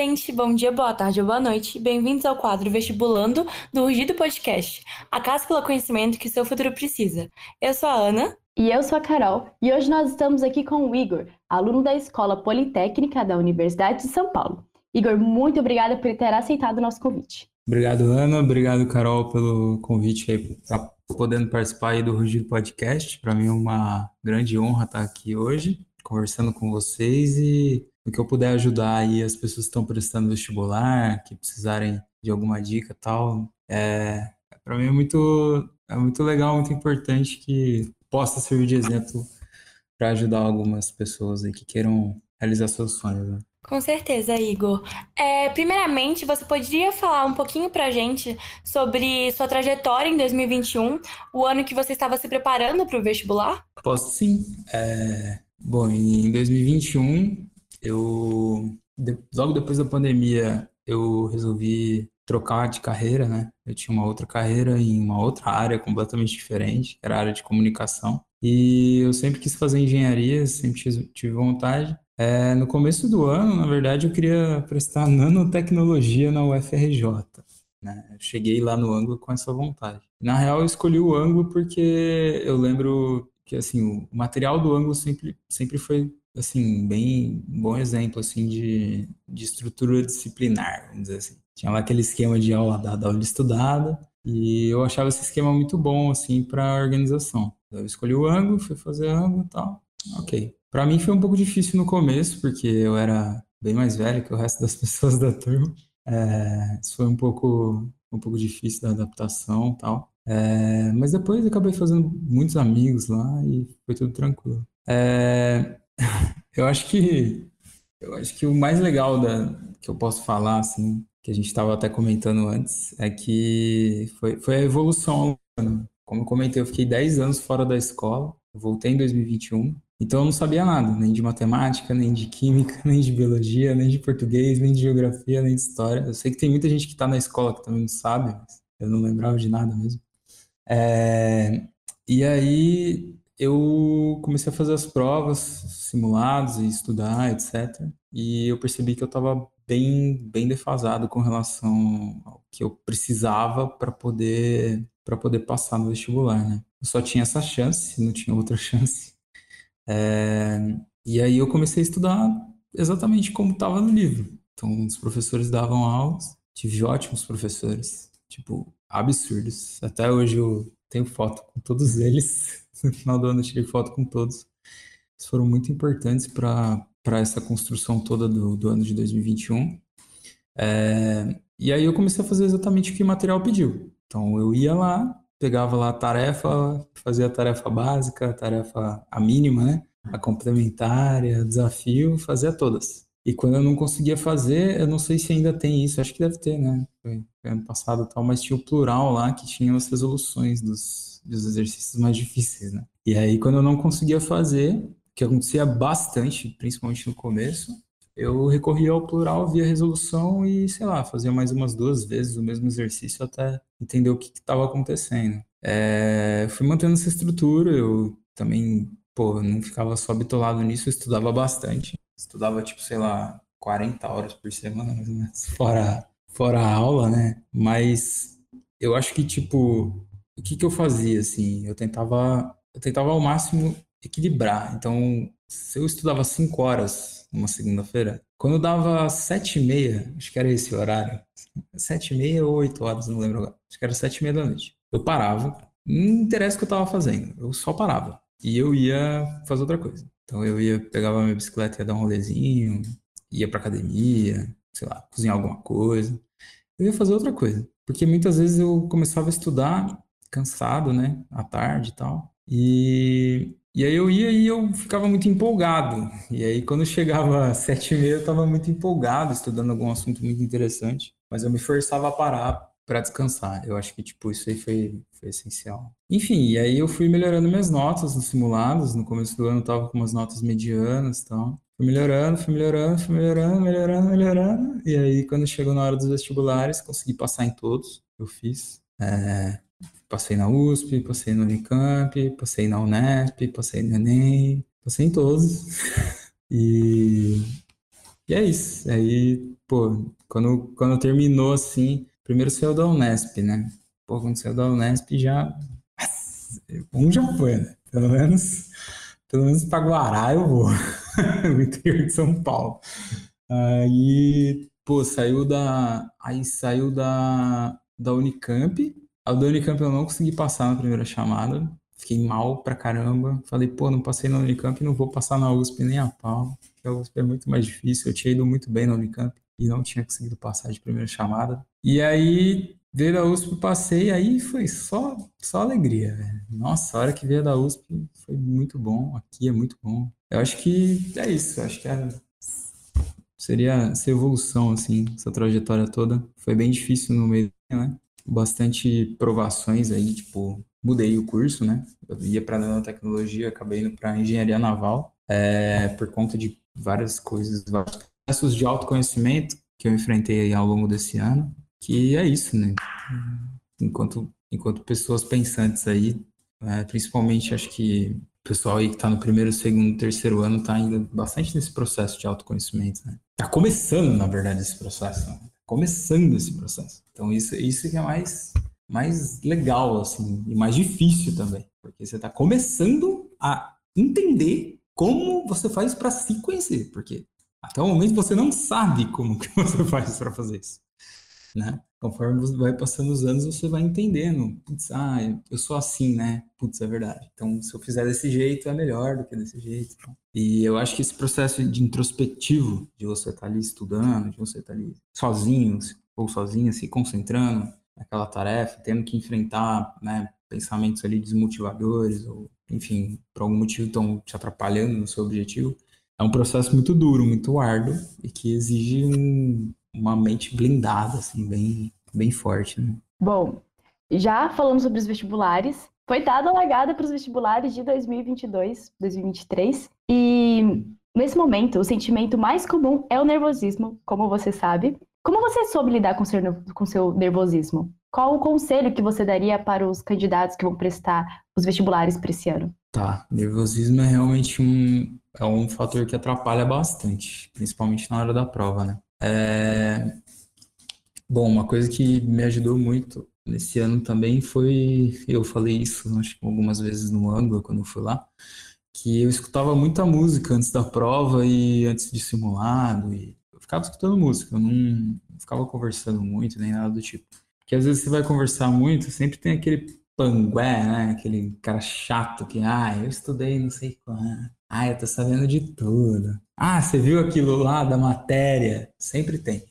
Gente. Bom dia, boa tarde ou boa noite. Bem-vindos ao quadro Vestibulando do Rugido Podcast. A casa pelo conhecimento que seu futuro precisa. Eu sou a Ana. E eu sou a Carol. E hoje nós estamos aqui com o Igor, aluno da Escola Politécnica da Universidade de São Paulo. Igor, muito obrigada por ter aceitado o nosso convite. Obrigado, Ana. Obrigado, Carol, pelo convite aí para podendo participar aí do Rugido Podcast. Para mim é uma grande honra estar aqui hoje, conversando com vocês e no que eu puder ajudar aí as pessoas que estão prestando vestibular, que precisarem de alguma dica tal, é, para mim é muito, é muito legal, muito importante que possa servir de exemplo para ajudar algumas pessoas aí que queiram realizar seus sonhos. Né? Com certeza, Igor. É, primeiramente, você poderia falar um pouquinho para a gente sobre sua trajetória em 2021, o ano que você estava se preparando para o vestibular? Posso sim. É, bom, em 2021 eu logo depois da pandemia eu resolvi trocar de carreira, né? Eu tinha uma outra carreira em uma outra área completamente diferente, que era a área de comunicação. E eu sempre quis fazer engenharia, sempre tive vontade. É, no começo do ano, na verdade, eu queria prestar nanotecnologia na UFRJ. Né? Eu cheguei lá no ângulo com essa vontade. Na real, eu escolhi o ângulo porque eu lembro que assim o material do ângulo sempre, sempre foi assim, bem bom exemplo assim de, de estrutura disciplinar, vamos dizer assim. Tinha lá aquele esquema de aula dada, aula estudada, e eu achava esse esquema muito bom assim para a organização. Eu escolhi o ângulo, fui fazer ângulo e tal. OK. Para mim foi um pouco difícil no começo, porque eu era bem mais velho que o resto das pessoas da turma. É, isso foi um pouco um pouco difícil da adaptação tal. É, mas depois acabei fazendo muitos amigos lá e foi tudo tranquilo. É, eu acho que eu acho que o mais legal da, que eu posso falar, assim, que a gente estava até comentando antes, é que foi, foi a evolução. Como eu comentei, eu fiquei 10 anos fora da escola, voltei em 2021, então eu não sabia nada, nem de matemática, nem de química, nem de biologia, nem de português, nem de geografia, nem de história. Eu sei que tem muita gente que está na escola que também não sabe, mas eu não lembrava de nada mesmo. É, e aí eu comecei a fazer as provas, simulados e estudar, etc. E eu percebi que eu estava bem, bem defasado com relação ao que eu precisava para poder para poder passar no vestibular, né? Eu só tinha essa chance, não tinha outra chance. É... E aí eu comecei a estudar exatamente como estava no livro. Então, os professores davam aulas, tive ótimos professores, tipo, absurdos. Até hoje eu tenho foto com todos eles. No final do ano eu tirei foto com todos. Eles foram muito importantes para essa construção toda do, do ano de 2021. É, e aí eu comecei a fazer exatamente o que o material pediu. Então eu ia lá, pegava lá a tarefa, fazia a tarefa básica, a tarefa a mínima, né? A complementária, desafio, fazia todas. E quando eu não conseguia fazer, eu não sei se ainda tem isso, acho que deve ter, né? Foi, ano passado tal, mas tinha o plural lá que tinha as resoluções dos, dos exercícios mais difíceis, né? E aí, quando eu não conseguia fazer, que acontecia bastante, principalmente no começo, eu recorria ao plural via resolução e, sei lá, fazia mais umas duas vezes o mesmo exercício até entender o que estava acontecendo. É, fui mantendo essa estrutura, eu também, pô, não ficava só bitolado nisso, eu estudava bastante estudava, tipo, sei lá, 40 horas por semana, mais ou menos, fora, fora a aula, né? Mas eu acho que, tipo, o que que eu fazia, assim? Eu tentava, eu tentava ao máximo equilibrar. Então, se eu estudava 5 horas numa segunda-feira, quando dava sete e meia, acho que era esse horário, sete e meia ou oito horas, não lembro agora, acho que era sete e meia da noite. Eu parava, não interessa o que eu estava fazendo, eu só parava. E eu ia fazer outra coisa. Então eu ia, pegava minha bicicleta, ia dar um rolezinho, ia pra academia, sei lá, cozinhar alguma coisa. Eu ia fazer outra coisa. Porque muitas vezes eu começava a estudar cansado, né, à tarde e tal. E, e aí eu ia e eu ficava muito empolgado. E aí quando chegava às sete e meia eu estava muito empolgado, estudando algum assunto muito interessante. Mas eu me forçava a parar para descansar. Eu acho que, tipo, isso aí foi, foi essencial. Enfim, e aí eu fui melhorando minhas notas nos simulados. No começo do ano eu tava com umas notas medianas e tal. Fui melhorando, fui melhorando, fui melhorando, melhorando, melhorando. E aí, quando chegou na hora dos vestibulares, consegui passar em todos. Eu fiz. É, passei na USP, passei no Unicamp, passei na Unesp, passei no Enem, passei em todos. e, e é isso. Aí pô, quando, quando terminou assim, primeiro saiu da Unesp, né? Pô, quando saiu da Unesp já. Um já foi, né? Pelo menos, pelo menos para Guará eu vou, no interior de São Paulo. Aí, pô, saiu da. Aí saiu da, da Unicamp. A da Unicamp eu não consegui passar na primeira chamada. Fiquei mal pra caramba. Falei, pô, não passei na Unicamp, não vou passar na USP nem a pau. Porque a USP é muito mais difícil. Eu tinha ido muito bem na Unicamp e não tinha conseguido passar de primeira chamada. E aí, veio da USP, passei, aí foi só, só alegria, velho. Nossa, a hora que veio da USP foi muito bom. Aqui é muito bom. Eu acho que é isso. Acho que é, seria essa evolução, assim, essa trajetória toda. Foi bem difícil no meio, né? Bastante provações aí, tipo, mudei o curso, né? Eu ia para nanotecnologia, acabei indo para engenharia naval, é, por conta de várias coisas, vários processos de autoconhecimento que eu enfrentei ao longo desse ano, que é isso, né? Enquanto, enquanto pessoas pensantes aí, é, principalmente acho que o pessoal aí que está no primeiro, segundo, terceiro ano está ainda bastante nesse processo de autoconhecimento, né? Tá começando, na verdade, esse processo, né? começando esse processo. Então isso, isso que é mais mais legal, assim, e mais difícil também. Porque você está começando a entender como você faz para se conhecer. Porque até o momento você não sabe como que você faz para fazer isso. Né? Conforme você vai passando os anos, você vai entendendo. Putz, ah, eu sou assim, né? Putz, é verdade. Então, se eu fizer desse jeito, é melhor do que desse jeito. E eu acho que esse processo de introspectivo, de você estar tá ali estudando, de você estar tá ali sozinho, ou sozinha, se concentrando, aquela tarefa, tendo que enfrentar né, pensamentos ali desmotivadores, ou enfim, por algum motivo estão te atrapalhando no seu objetivo, é um processo muito duro, muito árduo e que exige um, uma mente blindada, assim, bem, bem forte. Né? Bom, já falamos sobre os vestibulares, foi dada a largada para os vestibulares de 2022, 2023, e nesse momento o sentimento mais comum é o nervosismo, como você sabe, como você soube lidar com seu, com seu nervosismo? Qual o conselho que você daria para os candidatos que vão prestar os vestibulares para esse ano? Tá, nervosismo é realmente um, é um fator que atrapalha bastante, principalmente na hora da prova, né? É... Bom, uma coisa que me ajudou muito nesse ano também foi, eu falei isso acho que algumas vezes no ângulo quando eu fui lá, que eu escutava muita música antes da prova e antes de simulado e ficava escutando música, eu não ficava conversando muito, nem nada do tipo. Porque às vezes você vai conversar muito, sempre tem aquele pangué, né? Aquele cara chato que, ah, eu estudei não sei quanto. Ah, eu tô sabendo de tudo. Ah, você viu aquilo lá da matéria? Sempre tem.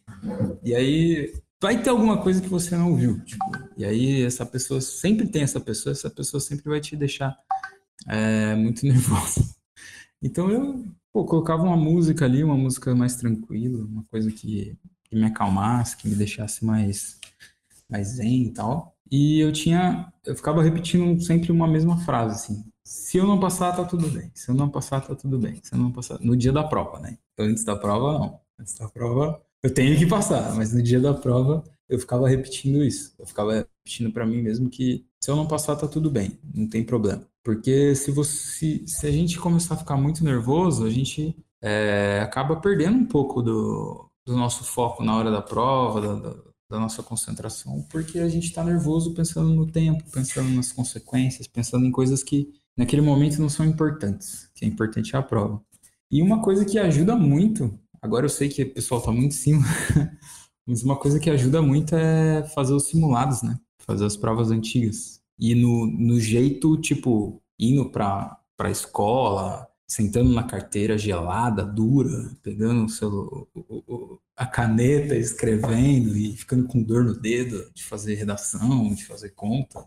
E aí vai ter alguma coisa que você não viu. Tipo, e aí essa pessoa sempre tem essa pessoa, essa pessoa sempre vai te deixar é, muito nervoso. Então eu Pô, colocava uma música ali, uma música mais tranquila, uma coisa que, que me acalmasse, que me deixasse mais, mais zen e tal. E eu tinha, eu ficava repetindo sempre uma mesma frase, assim. Se eu não passar, tá tudo bem. Se eu não passar, tá tudo bem. Se eu não passar, no dia da prova, né? Então, antes da prova, não. Antes da prova, eu tenho que passar, mas no dia da prova, eu ficava repetindo isso. Eu ficava repetindo para mim mesmo que se eu não passar, tá tudo bem, não tem problema. Porque se você se a gente começar a ficar muito nervoso, a gente é, acaba perdendo um pouco do, do nosso foco na hora da prova, da, da, da nossa concentração, porque a gente está nervoso pensando no tempo, pensando nas consequências, pensando em coisas que naquele momento não são importantes. que é importante é a prova. E uma coisa que ajuda muito, agora eu sei que o pessoal está muito em cima, mas uma coisa que ajuda muito é fazer os simulados, né? Fazer as provas antigas e no, no jeito, tipo, indo pra, pra escola, sentando na carteira gelada, dura, pegando o seu, a caneta, escrevendo e ficando com dor no dedo de fazer redação, de fazer conta,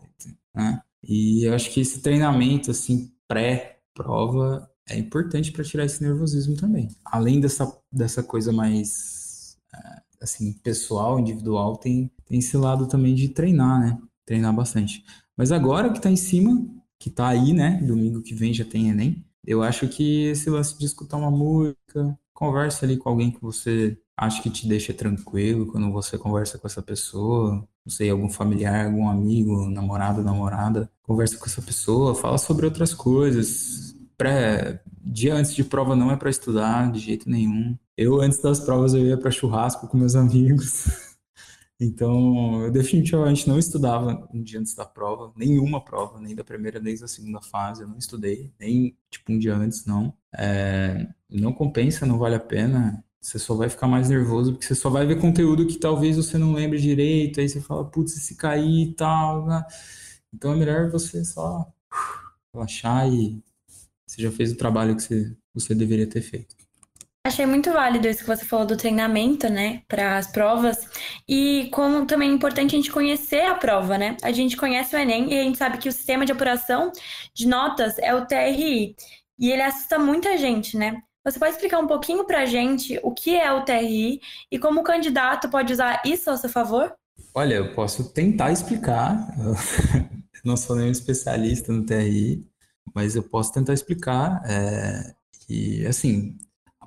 né? E eu acho que esse treinamento, assim, pré-prova é importante para tirar esse nervosismo também. Além dessa, dessa coisa mais, é, assim, pessoal, individual, tem, tem esse lado também de treinar, né? Treinar bastante. Mas agora que está em cima, que está aí, né? Domingo que vem já tem Enem. Eu acho que esse lance de escutar uma música, conversa ali com alguém que você acha que te deixa tranquilo quando você conversa com essa pessoa, não sei, algum familiar, algum amigo, namorado, namorada, conversa com essa pessoa, fala sobre outras coisas, pré, dia antes de prova não é para estudar de jeito nenhum. Eu, antes das provas, eu ia para churrasco com meus amigos. Então, eu definitivamente não estudava um dia antes da prova, nenhuma prova, nem da primeira nem da segunda fase, eu não estudei, nem tipo um dia antes, não. É, não compensa, não vale a pena. Você só vai ficar mais nervoso porque você só vai ver conteúdo que talvez você não lembre direito, aí você fala, putz, se cair e tal. Né? Então é melhor você só relaxar e você já fez o trabalho que você, você deveria ter feito. Achei muito válido isso que você falou do treinamento, né, para as provas. E como também é importante a gente conhecer a prova, né? A gente conhece o Enem e a gente sabe que o sistema de apuração de notas é o TRI. E ele assusta muita gente, né? Você pode explicar um pouquinho para a gente o que é o TRI e como o candidato pode usar isso a seu favor? Olha, eu posso tentar explicar. Eu não sou nenhum especialista no TRI, mas eu posso tentar explicar. É, e, assim,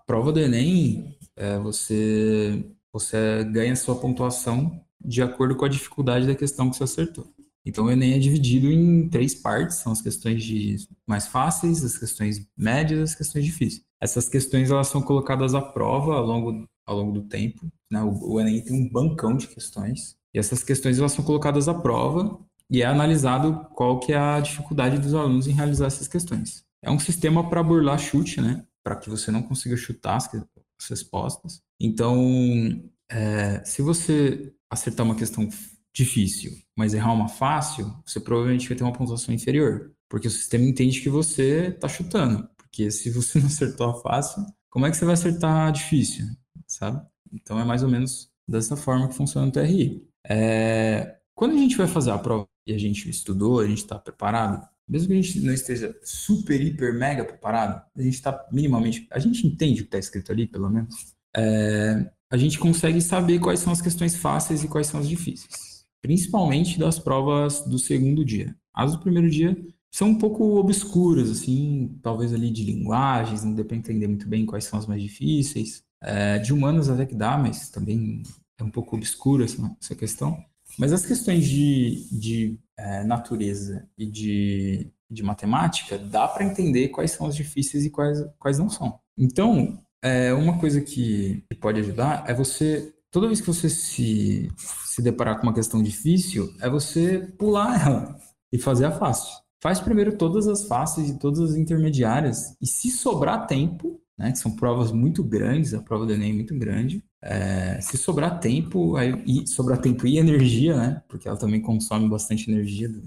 prova do Enem, é, você, você ganha sua pontuação de acordo com a dificuldade da questão que você acertou. Então, o Enem é dividido em três partes, são as questões de mais fáceis, as questões médias e as questões difíceis. Essas questões elas são colocadas à prova ao longo, ao longo do tempo. Né? O, o Enem tem um bancão de questões, e essas questões elas são colocadas à prova e é analisado qual que é a dificuldade dos alunos em realizar essas questões. É um sistema para burlar chute, né? Para que você não consiga chutar as, as respostas. Então, é, se você acertar uma questão difícil, mas errar uma fácil, você provavelmente vai ter uma pontuação inferior, porque o sistema entende que você está chutando. Porque se você não acertou a fácil, como é que você vai acertar a difícil, sabe? Então é mais ou menos dessa forma que funciona o TRI. É, quando a gente vai fazer a prova e a gente estudou, a gente está preparado, mesmo que a gente não esteja super, hiper, mega preparado, a gente está minimamente, a gente entende o que está escrito ali, pelo menos, é, a gente consegue saber quais são as questões fáceis e quais são as difíceis, principalmente das provas do segundo dia. As do primeiro dia são um pouco obscuras, assim, talvez ali de linguagens, não dê para entender muito bem quais são as mais difíceis. É, de humanas até que dá, mas também é um pouco obscura essa, essa questão. Mas as questões de, de é, natureza e de, de matemática, dá para entender quais são as difíceis e quais, quais não são. Então, é, uma coisa que pode ajudar é você, toda vez que você se, se deparar com uma questão difícil, é você pular ela e fazer a fácil. Faz primeiro todas as fáceis e todas as intermediárias, e se sobrar tempo, né, que são provas muito grandes, a prova do Enem é muito grande, é, se sobrar tempo, aí, e sobrar tempo e energia, né? Porque ela também consome bastante energia do.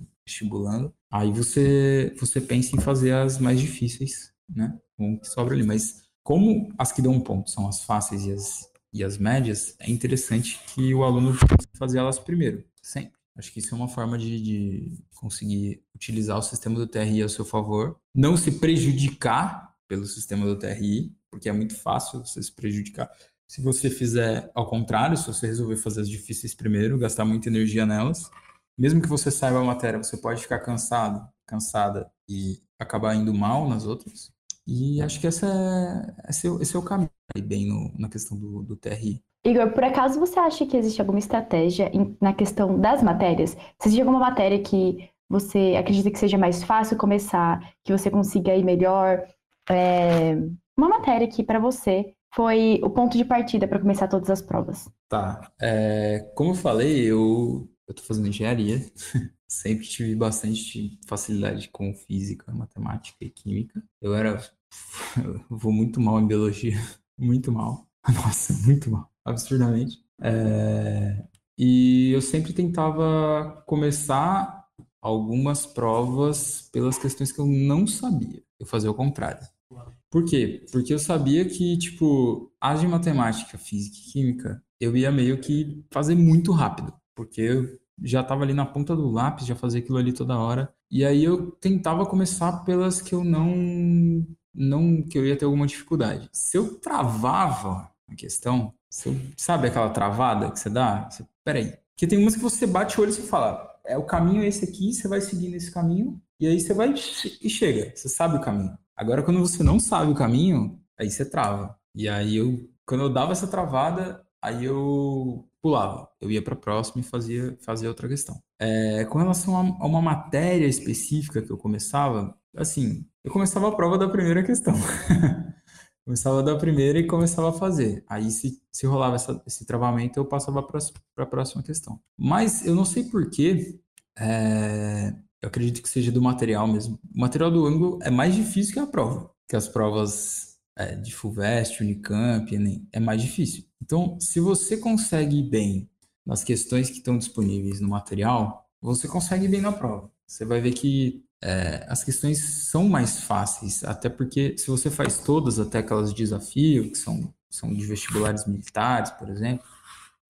Aí você, você pensa em fazer as mais difíceis, né? Com o que sobra ali. Mas como as que dão um ponto são as fáceis e as, e as médias, é interessante que o aluno fazer elas primeiro, sempre. Acho que isso é uma forma de, de conseguir utilizar o sistema do TRI a seu favor, não se prejudicar pelo sistema do TRI, porque é muito fácil você se prejudicar se você fizer ao contrário, se você resolver fazer as difíceis primeiro, gastar muita energia nelas, mesmo que você saiba a matéria, você pode ficar cansado, cansada e acabar indo mal nas outras. E acho que essa é, esse, é, esse é o caminho aí bem no, na questão do, do TRI. Igor, por acaso você acha que existe alguma estratégia em, na questão das matérias? Se existe alguma matéria que você acredita que seja mais fácil começar, que você consiga ir melhor? É, uma matéria que para você foi o ponto de partida para começar todas as provas? Tá. É, como eu falei, eu estou fazendo engenharia. Sempre tive bastante facilidade com física, matemática e química. Eu era. Eu vou muito mal em biologia. Muito mal. Nossa, muito mal. Absurdamente. É, e eu sempre tentava começar algumas provas pelas questões que eu não sabia. Eu fazia o contrário. Por quê? Porque eu sabia que, tipo, as de matemática, física e química, eu ia meio que fazer muito rápido. Porque eu já estava ali na ponta do lápis, já fazia aquilo ali toda hora. E aí eu tentava começar pelas que eu não. não que eu ia ter alguma dificuldade. Se eu travava a questão, eu, sabe aquela travada que você dá? Você, peraí. Porque tem umas que você bate o olho e você fala, é o caminho é esse aqui, você vai seguir nesse caminho, e aí você vai e chega, você sabe o caminho. Agora, quando você não sabe o caminho, aí você trava. E aí eu, quando eu dava essa travada, aí eu pulava. Eu ia para a próxima e fazia, fazia outra questão. É, com relação a, uma matéria específica que eu começava, assim, eu começava a prova da primeira questão. começava da primeira e começava a fazer. Aí, se, se rolava essa, esse travamento, eu passava para a próxima questão. Mas eu não sei porquê, é, eu acredito que seja do material mesmo. O material do ângulo é mais difícil que a prova, que as provas é, de FUVEST, Unicamp, Enem, é mais difícil. Então, se você consegue ir bem nas questões que estão disponíveis no material, você consegue ir bem na prova. Você vai ver que é, as questões são mais fáceis, até porque se você faz todas, até aquelas de desafio, que são, são de vestibulares militares, por exemplo,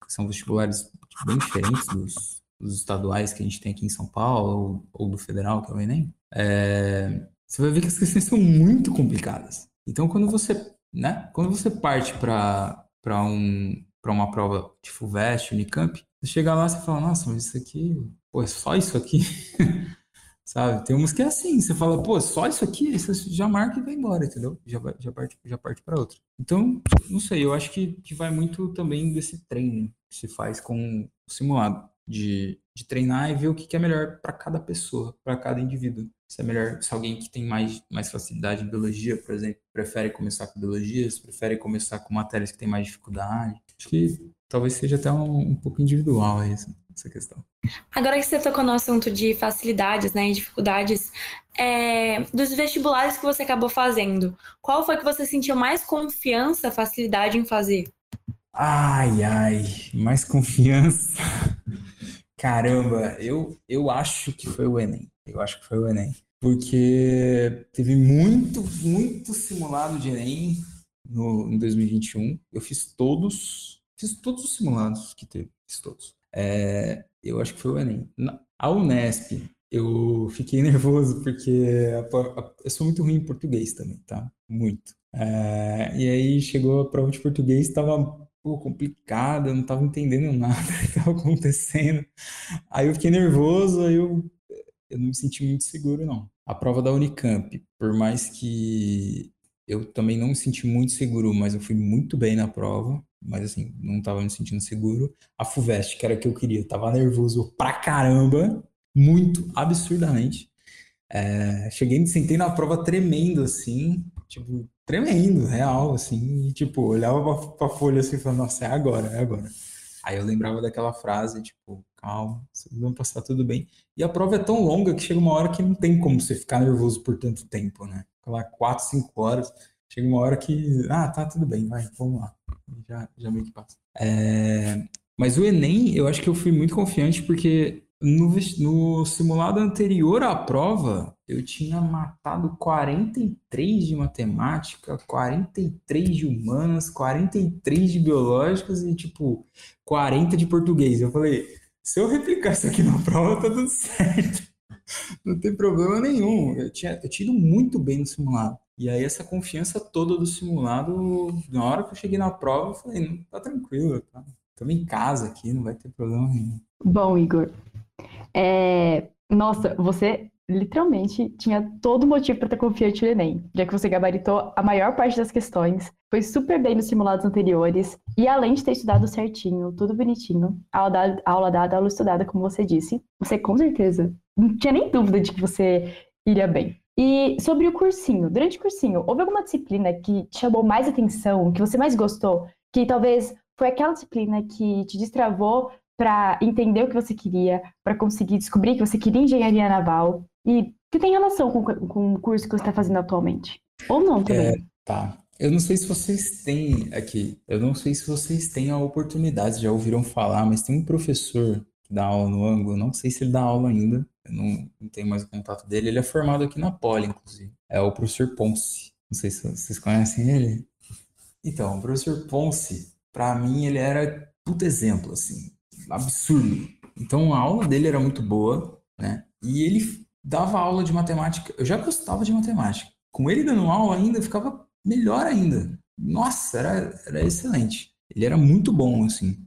que são vestibulares bem diferentes dos, dos estaduais que a gente tem aqui em São Paulo, ou, ou do federal, que é o Enem, é, você vai ver que as questões são muito complicadas. Então, quando você, né, quando você parte para um, uma prova de FUVEST, Unicamp, você chega lá e fala, nossa, mas isso aqui, pô, é só isso aqui? Sabe? Tem umas que é assim, você fala, pô, só isso aqui, você já marca e vai embora, entendeu? Já, já parte, já parte para outra. Então, não sei, eu acho que, que vai muito também desse treino que se faz com o simulado, de, de treinar e ver o que, que é melhor para cada pessoa, para cada indivíduo. Se é melhor, se alguém que tem mais, mais facilidade em biologia, por exemplo, prefere começar com biologia, se prefere começar com matérias que tem mais dificuldade. Acho que talvez seja até um, um pouco individual essa, essa questão. Agora que você tocou no assunto de facilidades né, e dificuldades, é, dos vestibulares que você acabou fazendo, qual foi que você sentiu mais confiança, facilidade em fazer? Ai, ai, mais confiança. Caramba, eu, eu acho que foi o Enem. Eu acho que foi o Enem. Porque teve muito, muito simulado de Enem no, em 2021. Eu fiz todos, fiz todos os simulados que teve, fiz todos. É, eu acho que foi o Enem. Na, a Unesp, eu fiquei nervoso porque a, a, eu sou muito ruim em português também, tá? Muito. É, e aí chegou a prova de português, estava pô, complicada, eu não estava entendendo nada que estava acontecendo. Aí eu fiquei nervoso, aí eu, eu não me senti muito seguro, não. A prova da Unicamp, por mais que eu também não me senti muito seguro, mas eu fui muito bem na prova, mas assim, não estava me sentindo seguro. A FUVEST, que era a que eu queria, tava nervoso pra caramba, muito, absurdamente. É, cheguei, me sentei na prova tremendo, assim, tipo, tremendo, real, assim, e, tipo, olhava pra, pra folha assim e falava, nossa, é agora, é agora. Aí eu lembrava daquela frase, tipo, calma, vão passar tudo bem. E a prova é tão longa que chega uma hora que não tem como você ficar nervoso por tanto tempo, né? Fica 4, 5 horas, chega uma hora que, ah, tá, tudo bem, vai, vamos lá. Já, já meio que passa. É... Mas o Enem, eu acho que eu fui muito confiante porque no, no simulado anterior à prova, eu tinha matado 43 de matemática, 43 de humanas, 43 de biológicas e, tipo, 40 de português. Eu falei, se eu replicar isso aqui na prova, tá tudo certo. Não tem problema nenhum. Eu tinha, eu ido muito bem no simulado. E aí, essa confiança toda do simulado, na hora que eu cheguei na prova, eu falei, tá tranquilo, tá? Estamos em casa aqui, não vai ter problema nenhum. Bom, Igor, é... Nossa, você literalmente tinha todo motivo para estar confiante no Enem, já que você gabaritou a maior parte das questões, foi super bem nos simulados anteriores, e além de ter estudado certinho, tudo bonitinho, aula dada, aula dada, aula estudada, como você disse, você com certeza não tinha nem dúvida de que você iria bem. E sobre o cursinho, durante o cursinho, houve alguma disciplina que te chamou mais atenção, que você mais gostou, que talvez foi aquela disciplina que te destravou para entender o que você queria, para conseguir descobrir que você queria engenharia naval e que tem relação com, com o curso que você está fazendo atualmente? Ou não também? É, tá. Eu não sei se vocês têm aqui, eu não sei se vocês têm a oportunidade, já ouviram falar, mas tem um professor que dá aula no ângulo, não sei se ele dá aula ainda, eu não, não tenho mais o contato dele, ele é formado aqui na Poli, inclusive. É o professor Ponce. Não sei se vocês conhecem ele. Então, o professor Ponce, para mim, ele era puto exemplo, assim absurdo. Então a aula dele era muito boa, né? E ele dava aula de matemática. Eu já gostava de matemática. Com ele dando aula ainda ficava melhor ainda. Nossa, era, era excelente. Ele era muito bom, assim.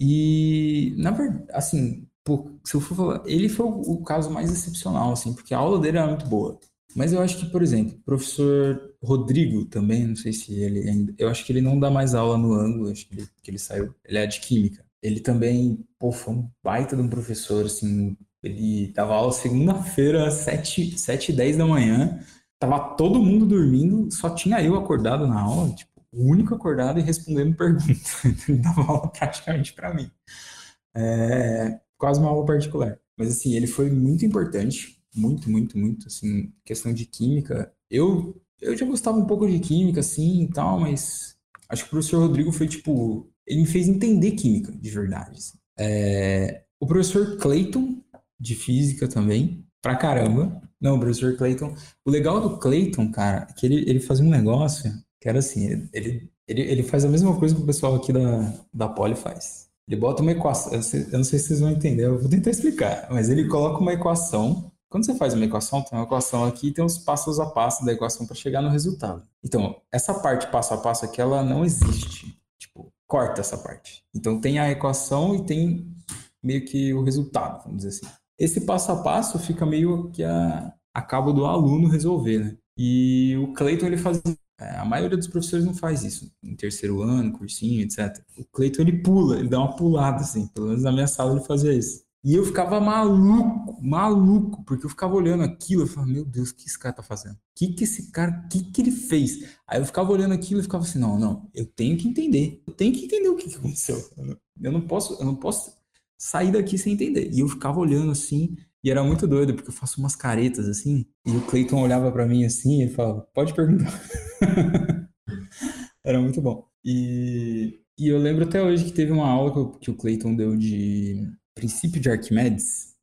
E, na verdade, assim, pô, se eu for falar, ele foi o, o, caso mais excepcional, assim, porque a aula dele era muito boa. Mas eu acho que, por exemplo, o professor Rodrigo também, não sei se ele ainda. Eu acho que ele não dá mais aula no ângulo, acho que ele, que ele saiu. Ele é de química ele também, pô, foi um baita de um professor, assim, ele dava aula segunda-feira, às 7, 7 e 10 da manhã, tava todo mundo dormindo, só tinha eu acordado na aula, tipo, o único acordado e respondendo perguntas. Ele dava aula praticamente para mim. É, quase uma aula particular. Mas assim, ele foi muito importante, muito, muito, muito, assim, questão de química. Eu eu já gostava um pouco de química, assim, e tal, mas acho que o professor Rodrigo foi, tipo, ele me fez entender química, de verdade. Assim. É, o professor Clayton, de física também, pra caramba. Não, o professor Clayton. O legal do Clayton, cara, é que ele, ele fazia um negócio que era assim: ele, ele, ele faz a mesma coisa que o pessoal aqui da, da Poli faz. Ele bota uma equação. Eu, não sei se vocês vão entender, eu vou tentar explicar. Mas ele coloca uma equação. Quando você faz uma equação, tem uma equação aqui e tem os passos a passo da equação para chegar no resultado. Então, essa parte passo a passo aqui, ela não existe. Corta essa parte. Então, tem a equação e tem meio que o resultado, vamos dizer assim esse passo a passo fica meio que a, a cabo do aluno resolver, né? E o Cleiton, ele faz. É, a maioria dos professores não faz isso. Em terceiro ano, cursinho, etc. O Cleiton, ele pula, ele dá uma pulada, assim. Pelo menos na minha sala ele fazia isso. E eu ficava maluco, maluco, porque eu ficava olhando aquilo, eu falava, meu Deus, o que esse cara tá fazendo? O que que esse cara, o que que ele fez? Aí eu ficava olhando aquilo e ficava assim, não, não, eu tenho que entender, eu tenho que entender o que, que aconteceu. Eu não posso, eu não posso sair daqui sem entender. E eu ficava olhando assim, e era muito doido, porque eu faço umas caretas assim, e o Clayton olhava para mim assim, e falava, pode perguntar. era muito bom. E, e eu lembro até hoje que teve uma aula que, eu, que o Clayton deu de princípio de Arquimedes,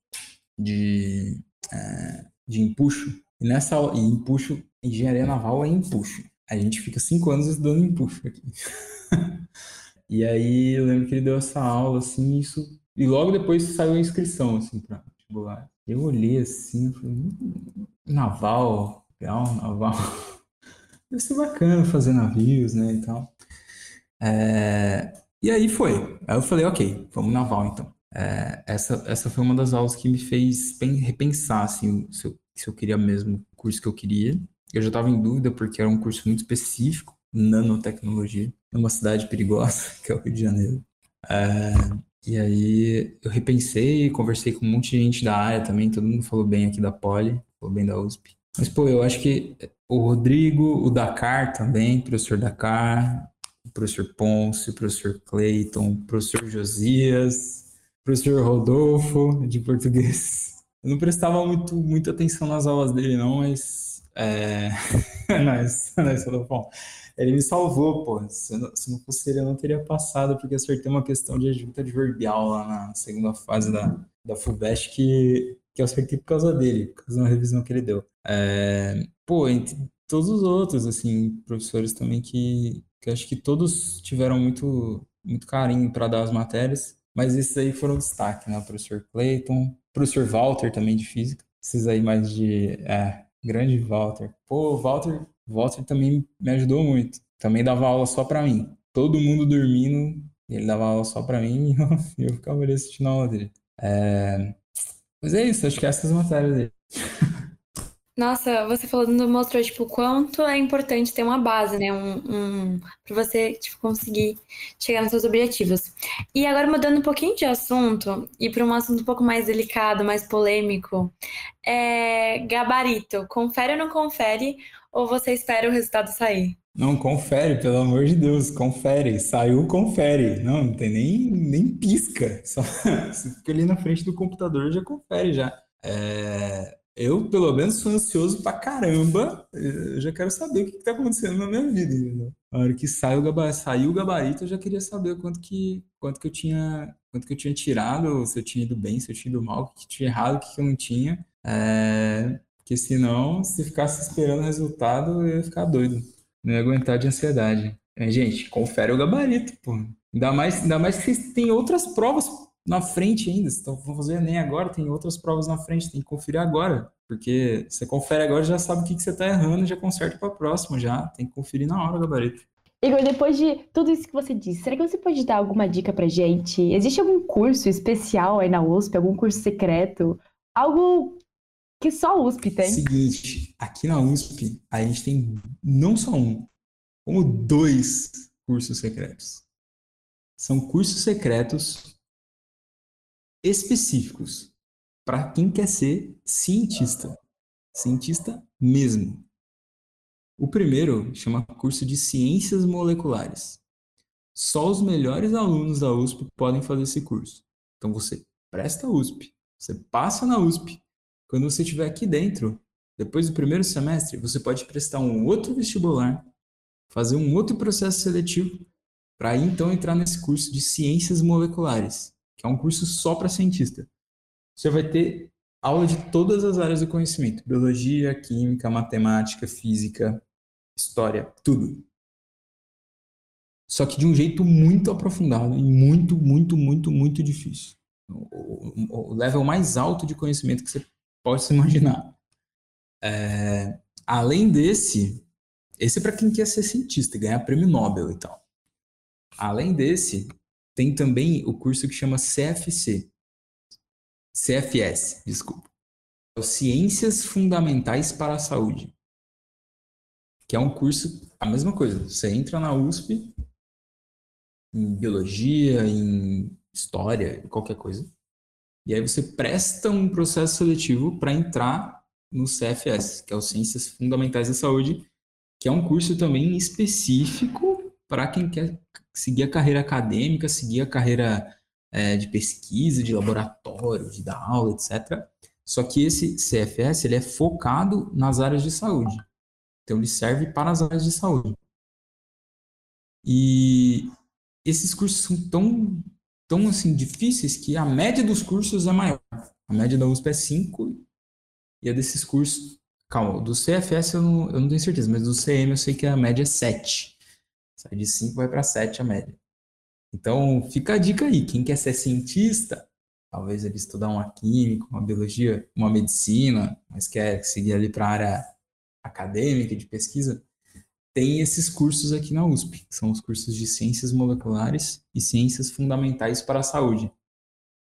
de, é, de empuxo. E nessa e empuxo, engenharia naval é empuxo. A gente fica cinco anos estudando empuxo aqui. e aí eu lembro que ele deu essa aula, assim, isso e logo depois saiu a inscrição, assim, para vestibular. Eu olhei assim, falei, hum, naval, legal, naval. Deve ser bacana fazer navios, né, e tal. É... E aí foi. Aí eu falei, ok, vamos naval então. É, essa, essa foi uma das aulas que me fez repensar, assim, se eu, se eu queria mesmo o curso que eu queria. Eu já estava em dúvida porque era um curso muito específico, nanotecnologia, é uma cidade perigosa, que é o Rio de Janeiro. É, e aí eu repensei, conversei com um monte de gente da área também, todo mundo falou bem aqui da Poli, falou bem da USP. Mas, pô, eu acho que o Rodrigo, o Dakar também, professor Dakar, o professor Ponce, o professor Clayton, o professor Josias, professor Rodolfo, de português. Eu não prestava muito, muita atenção nas aulas dele, não, mas. É... nós, nós, Rodolfo. Ele me salvou, pô. Se, não, se não fosse ele, eu não teria passado, porque acertei uma questão de junta adverbial lá na segunda fase da, da FUVEST que, que eu acertei por causa dele, por causa da revisão que ele deu. É, pô, entre todos os outros, assim, professores também que, que acho que todos tiveram muito, muito carinho para dar as matérias, mas esses aí foram destaque, né? O professor Clayton, o professor Walter também de física, esses aí mais de. É, grande Walter. Pô, Walter Walter também me ajudou muito. Também dava aula só para mim. Todo mundo dormindo, ele dava aula só para mim e eu, eu ficava ali assistindo a aula dele. É... Mas é isso, acho que essas matérias dele. Nossa, você falando mostrou, tipo, o quanto é importante ter uma base, né? Um, um, para você, tipo, conseguir chegar nos seus objetivos. E agora, mudando um pouquinho de assunto, e para um assunto um pouco mais delicado, mais polêmico, é gabarito. Confere ou não confere? Ou você espera o resultado sair? Não, confere, pelo amor de Deus, confere. Saiu, confere. Não, não tem nem, nem pisca. Só, você fica ali na frente do computador já confere já. É, eu, pelo menos, sou ansioso pra caramba. Eu já quero saber o que, está acontecendo na minha vida, entendeu? Na hora que sai o gabarito, saiu o gabarito, eu já queria saber quanto que, quanto que eu tinha, quanto que eu tinha tirado, se eu tinha ido bem, se eu tinha ido mal, o que, que tinha errado, o que, que eu não tinha. É, porque senão, se ficasse esperando o resultado, eu ia ficar doido. Não ia aguentar de ansiedade. Gente, confere o gabarito, pô. Ainda mais, ainda mais que vocês têm outras provas na frente ainda. Então, vão fazer nem agora, tem outras provas na frente, tem que conferir agora. Porque você confere agora já sabe o que, que você está errando, já conserta para a próxima, já. Tem que conferir na hora o gabarito. Igor, depois de tudo isso que você disse, será que você pode dar alguma dica pra gente? Existe algum curso especial aí na USP, algum curso secreto? Algo que só a USP tem. Seguinte, aqui na USP a gente tem não só um, como dois cursos secretos. São cursos secretos específicos para quem quer ser cientista. Cientista mesmo. O primeiro chama curso de Ciências Moleculares. Só os melhores alunos da USP podem fazer esse curso. Então você presta USP, você passa na USP. Quando você estiver aqui dentro, depois do primeiro semestre, você pode prestar um outro vestibular, fazer um outro processo seletivo, para então entrar nesse curso de Ciências Moleculares, que é um curso só para cientista. Você vai ter aula de todas as áreas do conhecimento: biologia, química, matemática, física, história, tudo. Só que de um jeito muito aprofundado e muito, muito, muito, muito difícil. O, o, level mais alto de conhecimento que você pode se imaginar. É, além desse, esse é para quem quer ser cientista, ganhar prêmio Nobel e tal. Além desse, tem também o curso que chama CFC. CFS, desculpa. Ciências Fundamentais para a Saúde que é um curso, a mesma coisa. Você entra na USP, em biologia, em história, qualquer coisa, e aí você presta um processo seletivo para entrar no CFS, que é o Ciências Fundamentais da Saúde, que é um curso também específico para quem quer seguir a carreira acadêmica, seguir a carreira é, de pesquisa, de laboratório, de dar aula, etc. Só que esse CFS ele é focado nas áreas de saúde. Então, ele serve para as áreas de saúde. E esses cursos são tão, tão assim, difíceis que a média dos cursos é maior. A média da USP é 5 e a desses cursos... Calma, do CFS eu não, eu não tenho certeza, mas do CM eu sei que a média é 7. Sai de 5 vai para 7 a média. Então, fica a dica aí. Quem quer ser cientista, talvez ele estudar uma química, uma biologia, uma medicina, mas quer seguir ali para a área acadêmica, de pesquisa, tem esses cursos aqui na USP, que são os cursos de Ciências Moleculares e Ciências Fundamentais para a Saúde.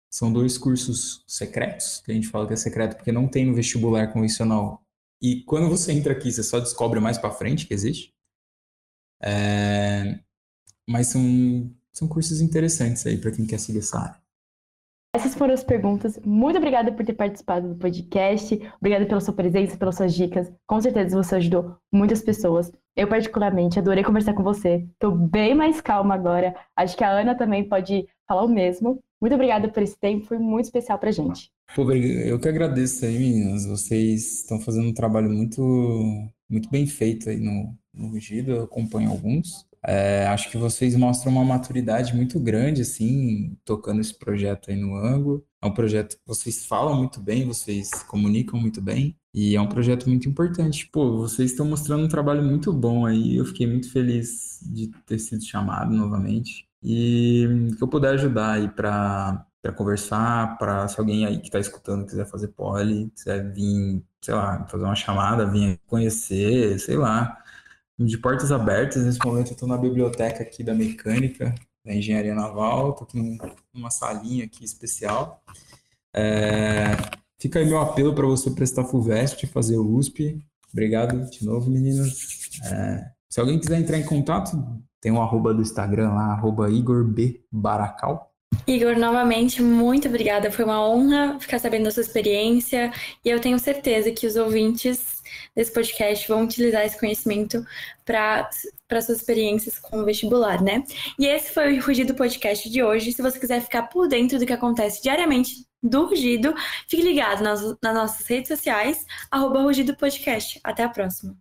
São dois cursos secretos, que a gente fala que é secreto porque não tem no vestibular convencional. E quando você entra aqui, você só descobre mais para frente que existe. É... Mas são, são cursos interessantes aí para quem quer seguir essa área. Essas foram as perguntas. Muito obrigada por ter participado do podcast. Obrigada pela sua presença, pelas suas dicas. Com certeza você ajudou muitas pessoas. Eu, particularmente, adorei conversar com você. Estou bem mais calma agora. Acho que a Ana também pode falar o mesmo. Muito obrigada por esse tempo, foi muito especial pra gente. eu que agradeço aí, meninas. Vocês estão fazendo um trabalho muito, muito bem feito aí no, no Rugido. Eu acompanho alguns. É, acho que vocês mostram uma maturidade muito grande, assim, tocando esse projeto aí no ângulo. É um projeto que vocês falam muito bem, vocês comunicam muito bem, e é um projeto muito importante. Pô, vocês estão mostrando um trabalho muito bom aí, eu fiquei muito feliz de ter sido chamado novamente. E que eu puder ajudar aí para para conversar, para se alguém aí que está escutando quiser fazer pole, quiser vir, sei lá, fazer uma chamada, vir conhecer, sei lá, de portas abertas. Nesse momento eu estou na biblioteca aqui da mecânica, da engenharia naval, estou com uma salinha aqui especial. É, fica aí meu apelo para você prestar FUVEST, fazer o USP. Obrigado de novo, meninas. É, se alguém quiser entrar em contato, tem um arroba do Instagram lá, arroba Igor B. Baracal. Igor, novamente, muito obrigada. Foi uma honra ficar sabendo da sua experiência e eu tenho certeza que os ouvintes desse podcast vão utilizar esse conhecimento para suas experiências com o vestibular, né? E esse foi o Rugido Podcast de hoje. Se você quiser ficar por dentro do que acontece diariamente do Rugido, fique ligado nas, nas nossas redes sociais, arroba Rugido Podcast. Até a próxima.